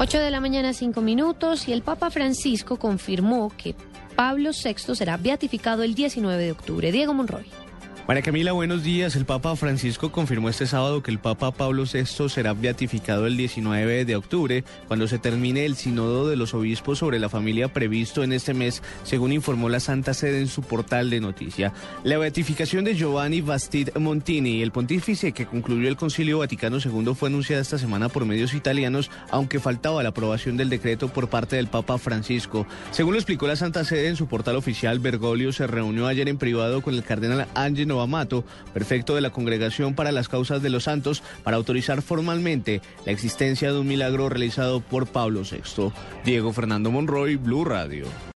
8 de la mañana, 5 minutos, y el Papa Francisco confirmó que Pablo VI será beatificado el 19 de octubre. Diego Monroy. María Camila, buenos días. El Papa Francisco confirmó este sábado que el Papa Pablo VI será beatificado el 19 de octubre, cuando se termine el sínodo de los obispos sobre la familia previsto en este mes, según informó la Santa Sede en su portal de noticia. La beatificación de Giovanni Bastid Montini, el pontífice que concluyó el Concilio Vaticano II, fue anunciada esta semana por medios italianos, aunque faltaba la aprobación del decreto por parte del Papa Francisco. Según lo explicó la Santa Sede en su portal oficial, Bergoglio se reunió ayer en privado con el cardenal Angelo Amato, prefecto de la Congregación para las Causas de los Santos, para autorizar formalmente la existencia de un milagro realizado por Pablo VI. Diego Fernando Monroy, Blue Radio.